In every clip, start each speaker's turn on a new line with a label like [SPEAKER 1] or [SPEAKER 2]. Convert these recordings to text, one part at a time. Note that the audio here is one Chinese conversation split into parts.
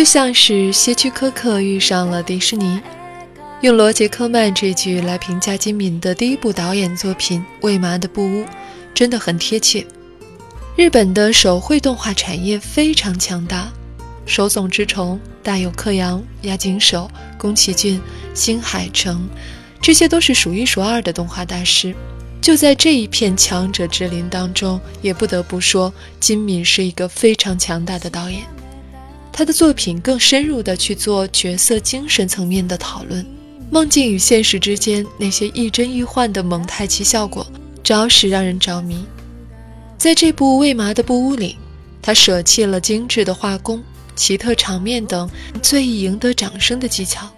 [SPEAKER 1] 就像是希区柯克遇上了迪士尼，用罗杰·科曼这句来评价金敏的第一部导演作品《未麻的布屋》，真的很贴切。日本的手绘动画产业非常强大，手冢治虫、大友克洋、押井守、宫崎骏、新海诚，这些都是数一数二的动画大师。就在这一片强者之林当中，也不得不说，金敏是一个非常强大的导演。他的作品更深入地去做角色精神层面的讨论，梦境与现实之间那些亦真亦幻的蒙太奇效果，着实让人着迷。在这部《未麻的布屋》里，他舍弃了精致的画工、奇特场面等最易赢得掌声的技巧，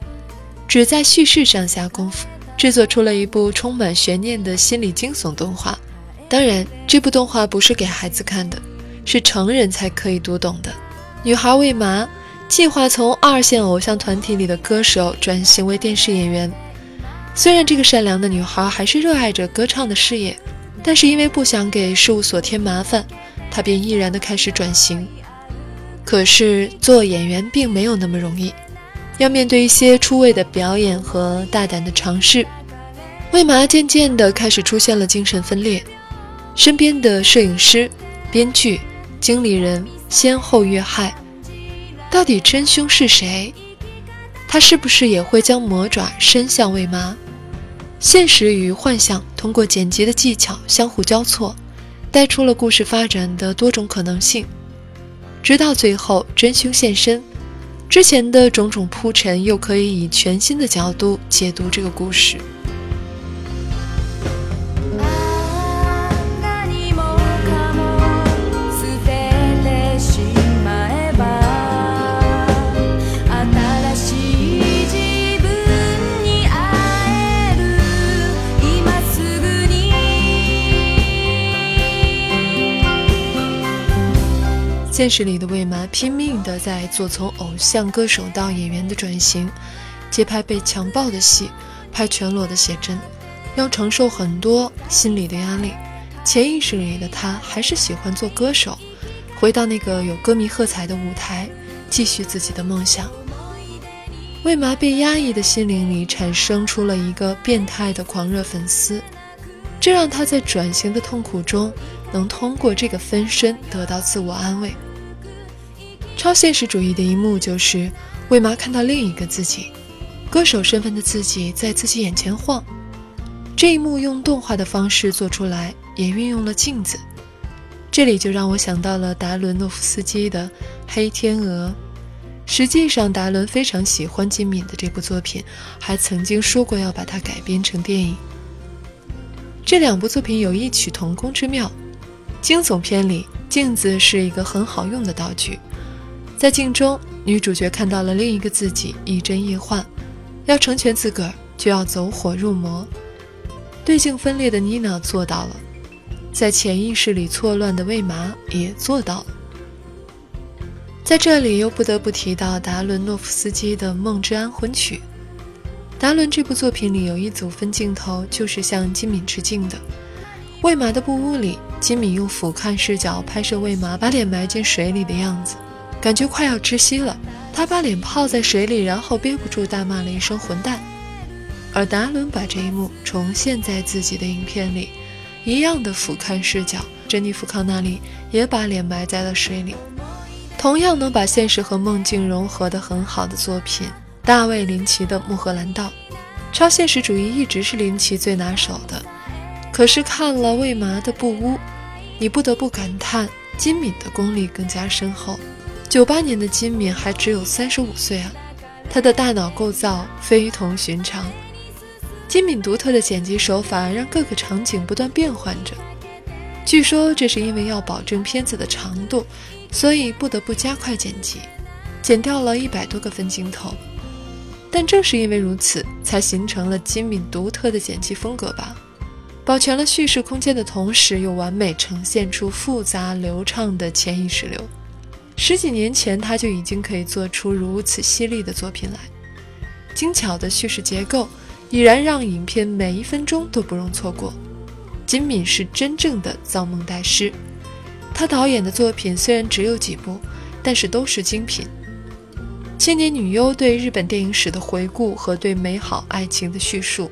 [SPEAKER 1] 只在叙事上下功夫，制作出了一部充满悬念的心理惊悚动画。当然，这部动画不是给孩子看的，是成人才可以读懂的。女孩魏麻计划从二线偶像团体里的歌手转型为电视演员。虽然这个善良的女孩还是热爱着歌唱的事业，但是因为不想给事务所添麻烦，她便毅然地开始转型。可是做演员并没有那么容易，要面对一些出位的表演和大胆的尝试。魏麻渐渐地开始出现了精神分裂，身边的摄影师、编剧、经理人。先后遇害，到底真凶是谁？他是不是也会将魔爪伸向魏妈？现实与幻想通过剪辑的技巧相互交错，带出了故事发展的多种可能性。直到最后真凶现身，之前的种种铺陈又可以以全新的角度解读这个故事。现实里的魏麻拼命地在做从偶像歌手到演员的转型，接拍被强暴的戏，拍全裸的写真，要承受很多心理的压力。潜意识里的他还是喜欢做歌手，回到那个有歌迷喝彩的舞台，继续自己的梦想。魏麻被压抑的心灵里产生出了一个变态的狂热粉丝，这让他在转型的痛苦中能通过这个分身得到自我安慰。超现实主义的一幕就是魏麻看到另一个自己，歌手身份的自己在自己眼前晃。这一幕用动画的方式做出来，也运用了镜子。这里就让我想到了达伦诺夫斯基的《黑天鹅》。实际上，达伦非常喜欢金敏的这部作品，还曾经说过要把它改编成电影。这两部作品有异曲同工之妙。惊悚片里，镜子是一个很好用的道具。在镜中，女主角看到了另一个自己，亦真亦幻。要成全自个儿，就要走火入魔。对镜分裂的妮娜做到了，在潜意识里错乱的魏麻也做到了。在这里，又不得不提到达伦诺夫斯基的《梦之安魂曲》。达伦这部作品里有一组分镜头，就是向金敏致敬的。魏麻的布屋里，金敏用俯瞰视角拍摄魏麻把脸埋进水里的样子。感觉快要窒息了，他把脸泡在水里，然后憋不住大骂了一声“混蛋”。而达伦把这一幕重现在自己的影片里，一样的俯瞰视角。珍妮弗·康纳利也把脸埋在了水里。同样能把现实和梦境融合的很好的作品，大卫·林奇的《穆赫兰道》。超现实主义一直是林奇最拿手的，可是看了未麻的《布屋》，你不得不感叹金敏的功力更加深厚。九八年的金敏还只有三十五岁啊，他的大脑构造非同寻常。金敏独特的剪辑手法让各个场景不断变换着，据说这是因为要保证片子的长度，所以不得不加快剪辑，剪掉了一百多个分镜头。但正是因为如此，才形成了金敏独特的剪辑风格吧。保全了叙事空间的同时，又完美呈现出复杂流畅的潜意识流。十几年前，他就已经可以做出如此犀利的作品来。精巧的叙事结构，已然让影片每一分钟都不容错过。金敏是真正的造梦大师。他导演的作品虽然只有几部，但是都是精品。千年女优对日本电影史的回顾和对美好爱情的叙述，《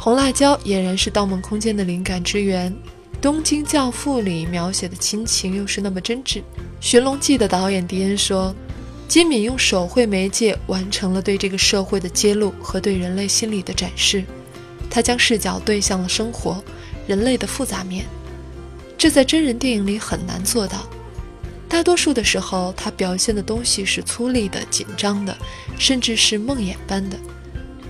[SPEAKER 1] 红辣椒》俨然是《盗梦空间》的灵感之源，《东京教父》里描写的亲情又是那么真挚。《寻龙记》的导演迪恩说：“金敏用手绘媒介完成了对这个社会的揭露和对人类心理的展示，他将视角对向了生活、人类的复杂面，这在真人电影里很难做到。”大多数的时候，他表现的东西是粗粝的、紧张的，甚至是梦魇般的。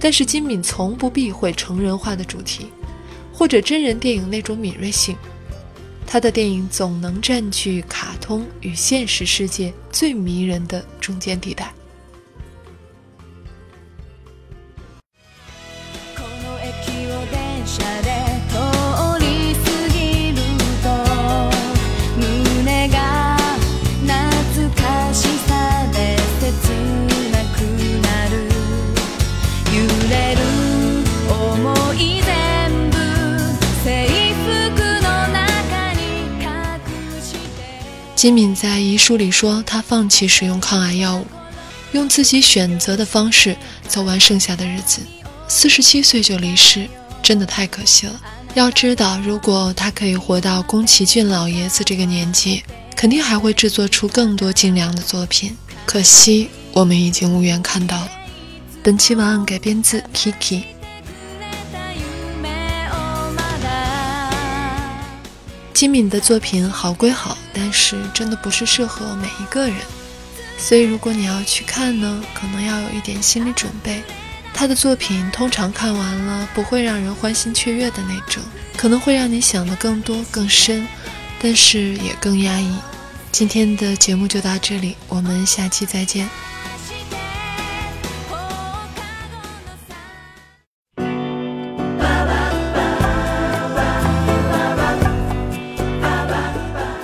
[SPEAKER 1] 但是金敏从不避讳成人化的主题，或者真人电影那种敏锐性。他的电影总能占据卡通与现实世界最迷人的中间地带。金敏在遗书里说，他放弃使用抗癌药物，用自己选择的方式走完剩下的日子。四十七岁就离世，真的太可惜了。要知道，如果他可以活到宫崎骏老爷子这个年纪，肯定还会制作出更多精良的作品。可惜，我们已经无缘看到了。本期文案改编自 Kiki。金敏的作品好归好，但是真的不是适合每一个人，所以如果你要去看呢，可能要有一点心理准备。他的作品通常看完了不会让人欢欣雀跃的那种，可能会让你想的更多更深，但是也更压抑。今天的节目就到这里，我们下期再见。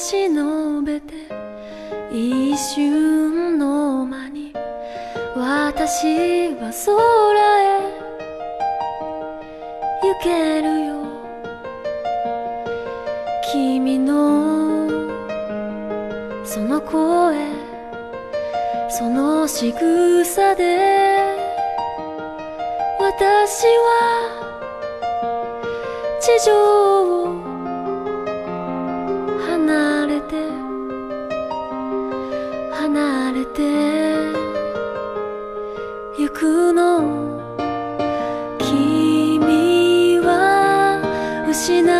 [SPEAKER 1] 差し伸べて一瞬の間に私は空へ行けるよ。君のその声その仕草で私は地上れて行くの。君は失
[SPEAKER 2] う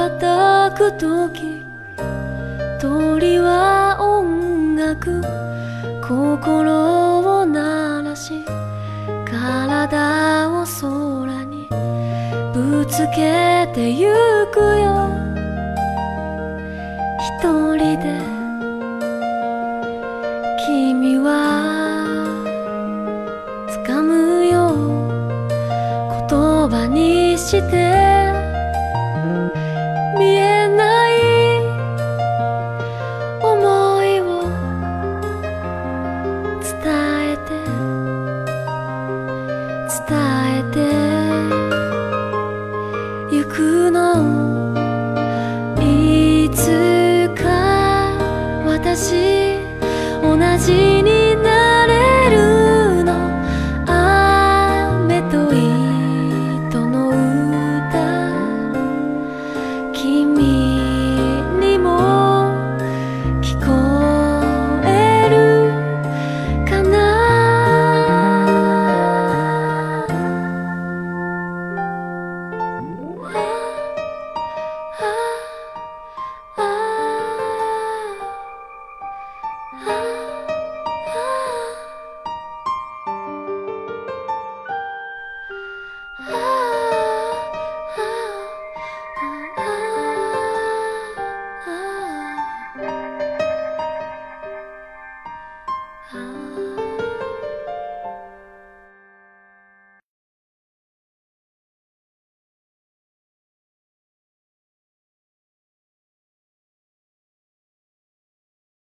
[SPEAKER 2] ばたく時鳥は音楽心を鳴らし体を空にぶつけてゆくよ。一人で君は掴むよ言葉にして